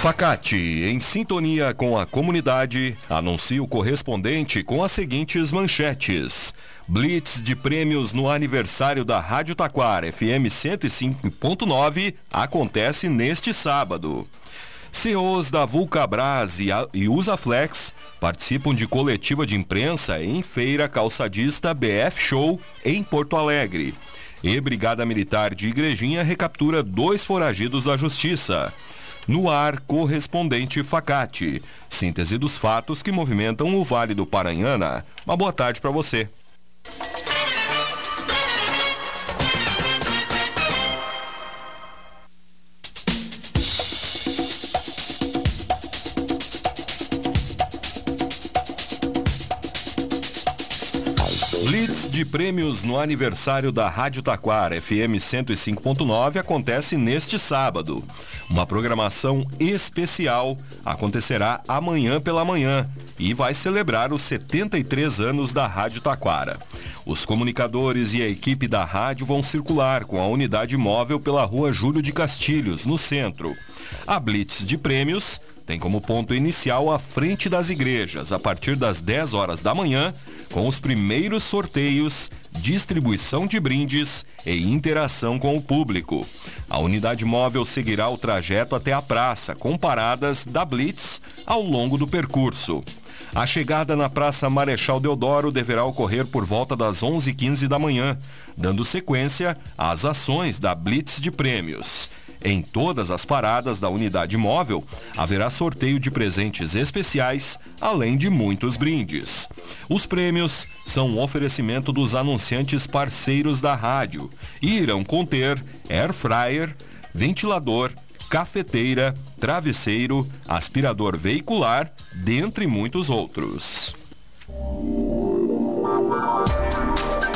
Facate, em sintonia com a comunidade, anuncia o correspondente com as seguintes manchetes. Blitz de prêmios no aniversário da Rádio Taquara FM 105.9 acontece neste sábado. CEOs da Vulcabras e Usaflex participam de coletiva de imprensa em feira calçadista BF Show em Porto Alegre. E Brigada Militar de Igrejinha recaptura dois foragidos da Justiça. No ar, correspondente Facate. Síntese dos fatos que movimentam o Vale do Paranhana. Uma boa tarde para você. Blitz de prêmios no aniversário da Rádio Taquara FM 105.9 acontece neste sábado. Uma programação especial acontecerá amanhã pela manhã e vai celebrar os 73 anos da Rádio Taquara. Os comunicadores e a equipe da rádio vão circular com a unidade móvel pela rua Júlio de Castilhos, no centro. A Blitz de prêmios tem como ponto inicial a frente das igrejas, a partir das 10 horas da manhã, com os primeiros sorteios, distribuição de brindes e interação com o público. A unidade móvel seguirá o trajeto até a praça, com paradas da Blitz ao longo do percurso. A chegada na Praça Marechal Deodoro deverá ocorrer por volta das 11h15 da manhã, dando sequência às ações da Blitz de Prêmios. Em todas as paradas da unidade móvel, haverá sorteio de presentes especiais, além de muitos brindes. Os prêmios são um oferecimento dos anunciantes parceiros da rádio e irão conter air fryer, ventilador, cafeteira, travesseiro, aspirador veicular, dentre muitos outros.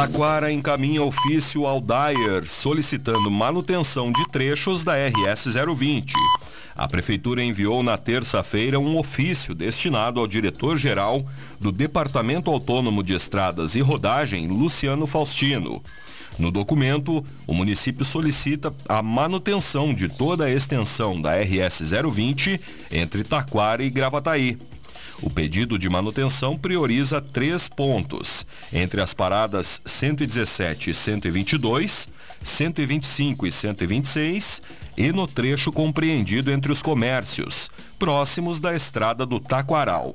Taquara encaminha ofício ao Dyer solicitando manutenção de trechos da RS 020. A prefeitura enviou na terça-feira um ofício destinado ao diretor-geral do Departamento Autônomo de Estradas e Rodagem, Luciano Faustino. No documento, o município solicita a manutenção de toda a extensão da RS 020 entre Taquara e Gravataí. O pedido de manutenção prioriza três pontos, entre as paradas 117 e 122, 125 e 126 e no trecho compreendido entre os comércios, próximos da estrada do Taquaral.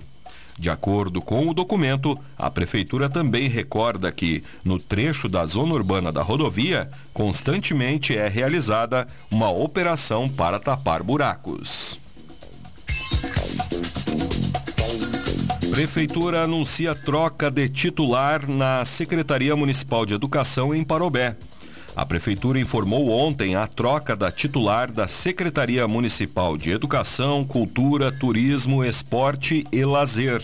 De acordo com o documento, a Prefeitura também recorda que, no trecho da zona urbana da rodovia, constantemente é realizada uma operação para tapar buracos. Prefeitura anuncia troca de titular na Secretaria Municipal de Educação em Parobé. A Prefeitura informou ontem a troca da titular da Secretaria Municipal de Educação, Cultura, Turismo, Esporte e Lazer.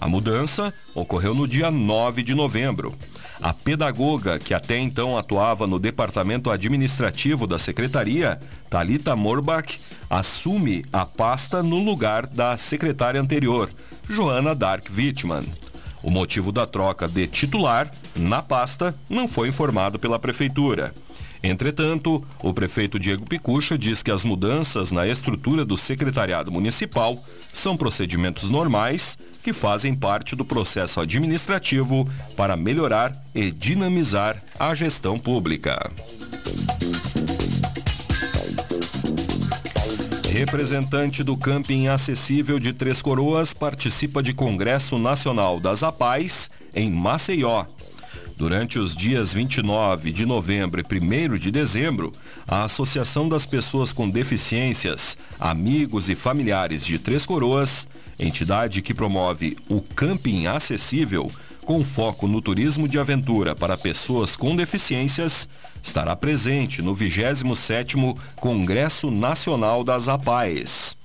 A mudança ocorreu no dia 9 de novembro. A pedagoga, que até então atuava no departamento administrativo da secretaria, Talita Morbach, assume a pasta no lugar da secretária anterior, Joana Dark Wittmann. O motivo da troca de titular na pasta não foi informado pela prefeitura. Entretanto, o prefeito Diego Picucha diz que as mudanças na estrutura do secretariado municipal são procedimentos normais que fazem parte do processo administrativo para melhorar e dinamizar a gestão pública. Representante do Camping Acessível de Três Coroas participa de Congresso Nacional das APAES em Maceió. Durante os dias 29 de novembro e 1 de dezembro, a Associação das Pessoas com Deficiências, Amigos e Familiares de Três Coroas, entidade que promove o camping acessível, com foco no turismo de aventura para pessoas com deficiências, estará presente no 27º Congresso Nacional das APAES.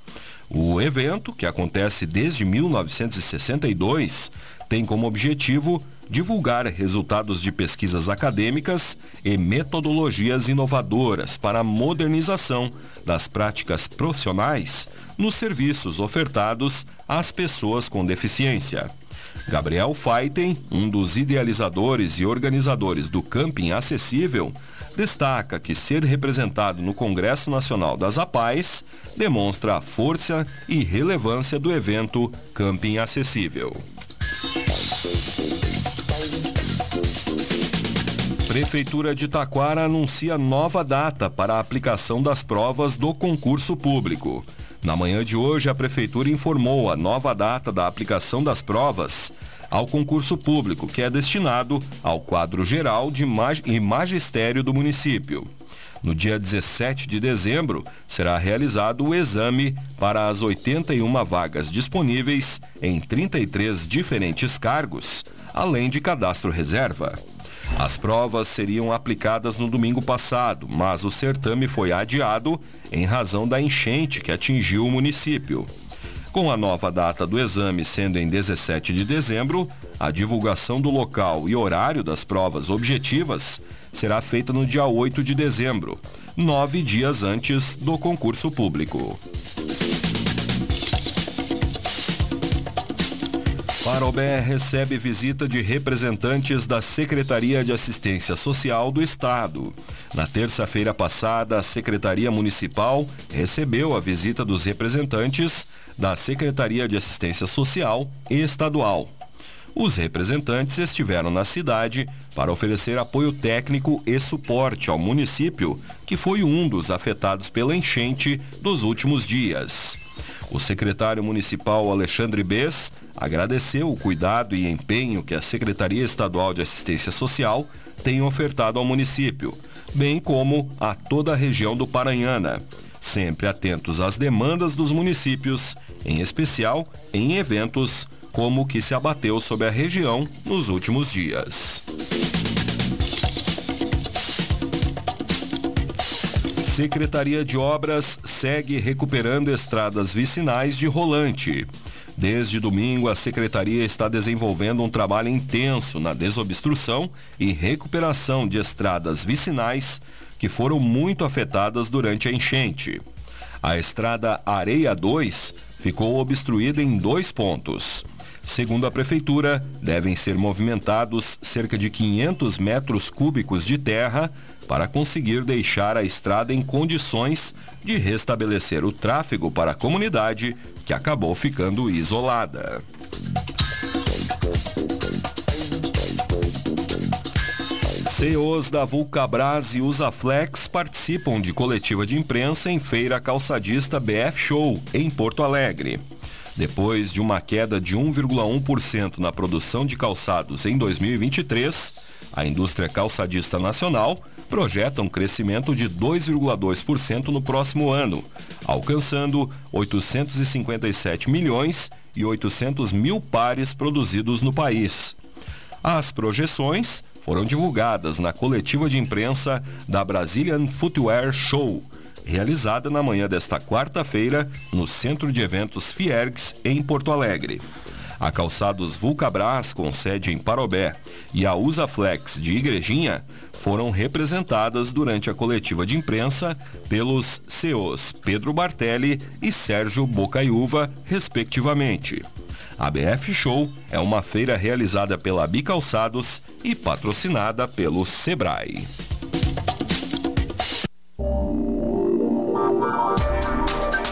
O evento, que acontece desde 1962, tem como objetivo divulgar resultados de pesquisas acadêmicas e metodologias inovadoras para a modernização das práticas profissionais nos serviços ofertados às pessoas com deficiência. Gabriel Feiten, um dos idealizadores e organizadores do Camping Acessível, destaca que ser representado no Congresso Nacional das APAES demonstra a força e relevância do evento Camping Acessível. Prefeitura de Taquara anuncia nova data para a aplicação das provas do concurso público. Na manhã de hoje, a Prefeitura informou a nova data da aplicação das provas ao concurso público, que é destinado ao quadro geral de mag e magistério do município. No dia 17 de dezembro, será realizado o exame para as 81 vagas disponíveis em 33 diferentes cargos, além de cadastro reserva. As provas seriam aplicadas no domingo passado, mas o certame foi adiado em razão da enchente que atingiu o município. Com a nova data do exame sendo em 17 de dezembro, a divulgação do local e horário das provas objetivas será feita no dia 8 de dezembro, nove dias antes do concurso público. Parobé recebe visita de representantes da Secretaria de Assistência Social do Estado. Na terça-feira passada, a Secretaria Municipal recebeu a visita dos representantes da Secretaria de Assistência Social Estadual. Os representantes estiveram na cidade para oferecer apoio técnico e suporte ao município, que foi um dos afetados pela enchente dos últimos dias. O secretário municipal Alexandre Bess agradeceu o cuidado e empenho que a Secretaria Estadual de Assistência Social tem ofertado ao município, bem como a toda a região do Paranhana, sempre atentos às demandas dos municípios, em especial em eventos como o que se abateu sobre a região nos últimos dias. Secretaria de Obras segue recuperando estradas vicinais de rolante. Desde domingo, a Secretaria está desenvolvendo um trabalho intenso na desobstrução e recuperação de estradas vicinais que foram muito afetadas durante a enchente. A estrada Areia 2 ficou obstruída em dois pontos. Segundo a Prefeitura, devem ser movimentados cerca de 500 metros cúbicos de terra para conseguir deixar a estrada em condições de restabelecer o tráfego para a comunidade, que acabou ficando isolada. CEOs da Vulcabras e Usaflex participam de coletiva de imprensa em feira calçadista BF Show, em Porto Alegre. Depois de uma queda de 1,1% na produção de calçados em 2023, a indústria calçadista nacional projeta um crescimento de 2,2% no próximo ano, alcançando 857 milhões e 800 mil pares produzidos no país. As projeções foram divulgadas na coletiva de imprensa da Brazilian Footwear Show, realizada na manhã desta quarta-feira no Centro de Eventos Fiergs, em Porto Alegre. A Calçados Vulcabras, com sede em Parobé, e a Usaflex de Igrejinha foram representadas durante a coletiva de imprensa pelos CEOs Pedro Bartelli e Sérgio Bocaiúva, respectivamente. A BF Show é uma feira realizada pela Bicalçados e patrocinada pelo Sebrae.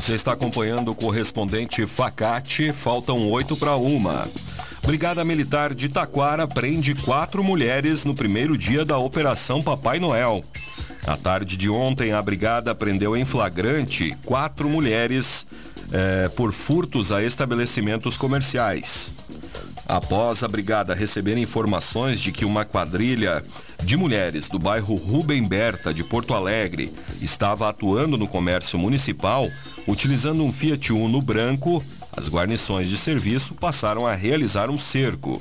Você está acompanhando o correspondente Facate, faltam oito para uma. Brigada Militar de Taquara prende quatro mulheres no primeiro dia da Operação Papai Noel. Na tarde de ontem, a brigada prendeu em flagrante quatro mulheres eh, por furtos a estabelecimentos comerciais. Após a brigada receber informações de que uma quadrilha de mulheres do bairro Rubem Berta de Porto Alegre estava atuando no comércio municipal, utilizando um Fiat Uno branco, as guarnições de serviço passaram a realizar um cerco.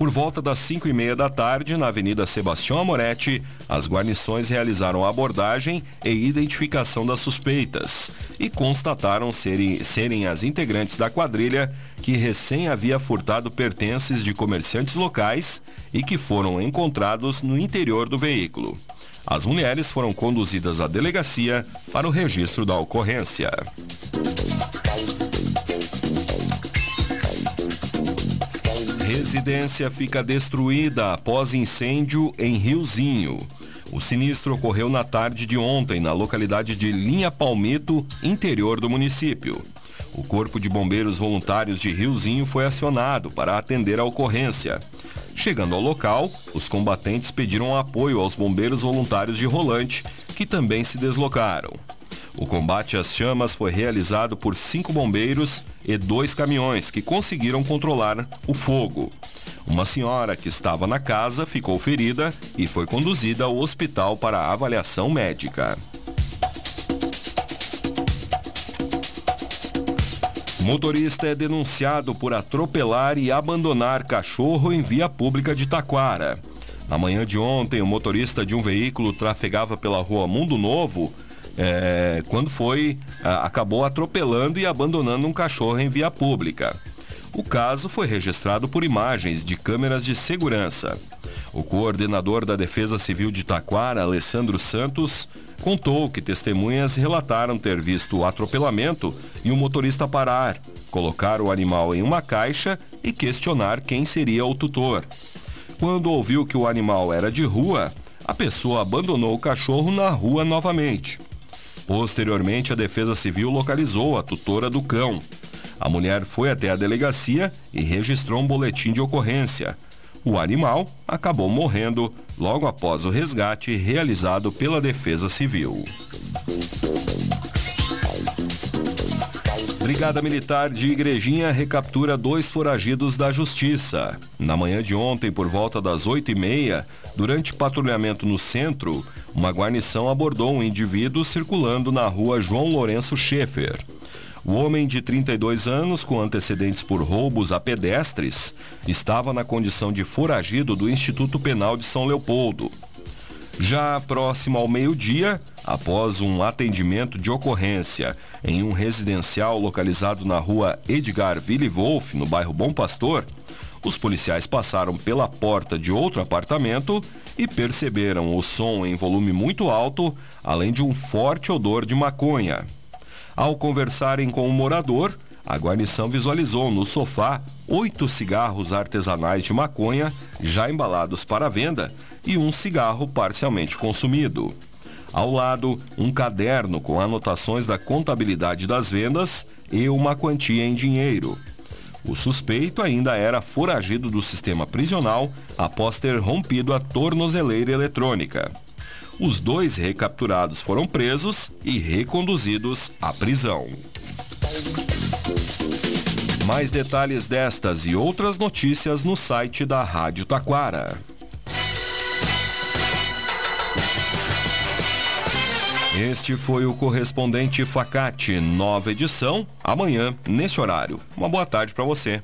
Por volta das 5 e meia da tarde, na Avenida Sebastião Amoretti, as guarnições realizaram a abordagem e identificação das suspeitas e constataram serem, serem as integrantes da quadrilha que recém havia furtado pertences de comerciantes locais e que foram encontrados no interior do veículo. As mulheres foram conduzidas à delegacia para o registro da ocorrência. Residência fica destruída após incêndio em Riozinho. O sinistro ocorreu na tarde de ontem, na localidade de Linha Palmito, interior do município. O Corpo de Bombeiros Voluntários de Riozinho foi acionado para atender a ocorrência. Chegando ao local, os combatentes pediram apoio aos bombeiros voluntários de Rolante, que também se deslocaram. O combate às chamas foi realizado por cinco bombeiros e dois caminhões que conseguiram controlar o fogo. Uma senhora que estava na casa ficou ferida e foi conduzida ao hospital para avaliação médica. Motorista é denunciado por atropelar e abandonar cachorro em via pública de Taquara. Na manhã de ontem, o motorista de um veículo trafegava pela rua Mundo Novo é, quando foi, acabou atropelando e abandonando um cachorro em via pública. O caso foi registrado por imagens de câmeras de segurança. O coordenador da Defesa Civil de Taquara, Alessandro Santos, contou que testemunhas relataram ter visto o atropelamento e o motorista parar, colocar o animal em uma caixa e questionar quem seria o tutor. Quando ouviu que o animal era de rua, a pessoa abandonou o cachorro na rua novamente. Posteriormente, a Defesa Civil localizou a tutora do cão. A mulher foi até a delegacia e registrou um boletim de ocorrência. O animal acabou morrendo logo após o resgate realizado pela Defesa Civil. Brigada Militar de Igrejinha recaptura dois foragidos da Justiça. Na manhã de ontem, por volta das 8 e meia, durante patrulhamento no centro, uma guarnição abordou um indivíduo circulando na rua João Lourenço Schaefer. O homem de 32 anos, com antecedentes por roubos a pedestres, estava na condição de foragido do Instituto Penal de São Leopoldo. Já próximo ao meio-dia, após um atendimento de ocorrência em um residencial localizado na rua Edgar Ville Wolf, no bairro Bom Pastor, os policiais passaram pela porta de outro apartamento e perceberam o som em volume muito alto, além de um forte odor de maconha. Ao conversarem com o morador, a guarnição visualizou no sofá oito cigarros artesanais de maconha já embalados para venda e um cigarro parcialmente consumido. Ao lado, um caderno com anotações da contabilidade das vendas e uma quantia em dinheiro. O suspeito ainda era foragido do sistema prisional após ter rompido a tornozeleira eletrônica. Os dois recapturados foram presos e reconduzidos à prisão. Mais detalhes destas e outras notícias no site da Rádio Taquara. Este foi o correspondente Facate, nova edição, amanhã, neste horário. Uma boa tarde para você.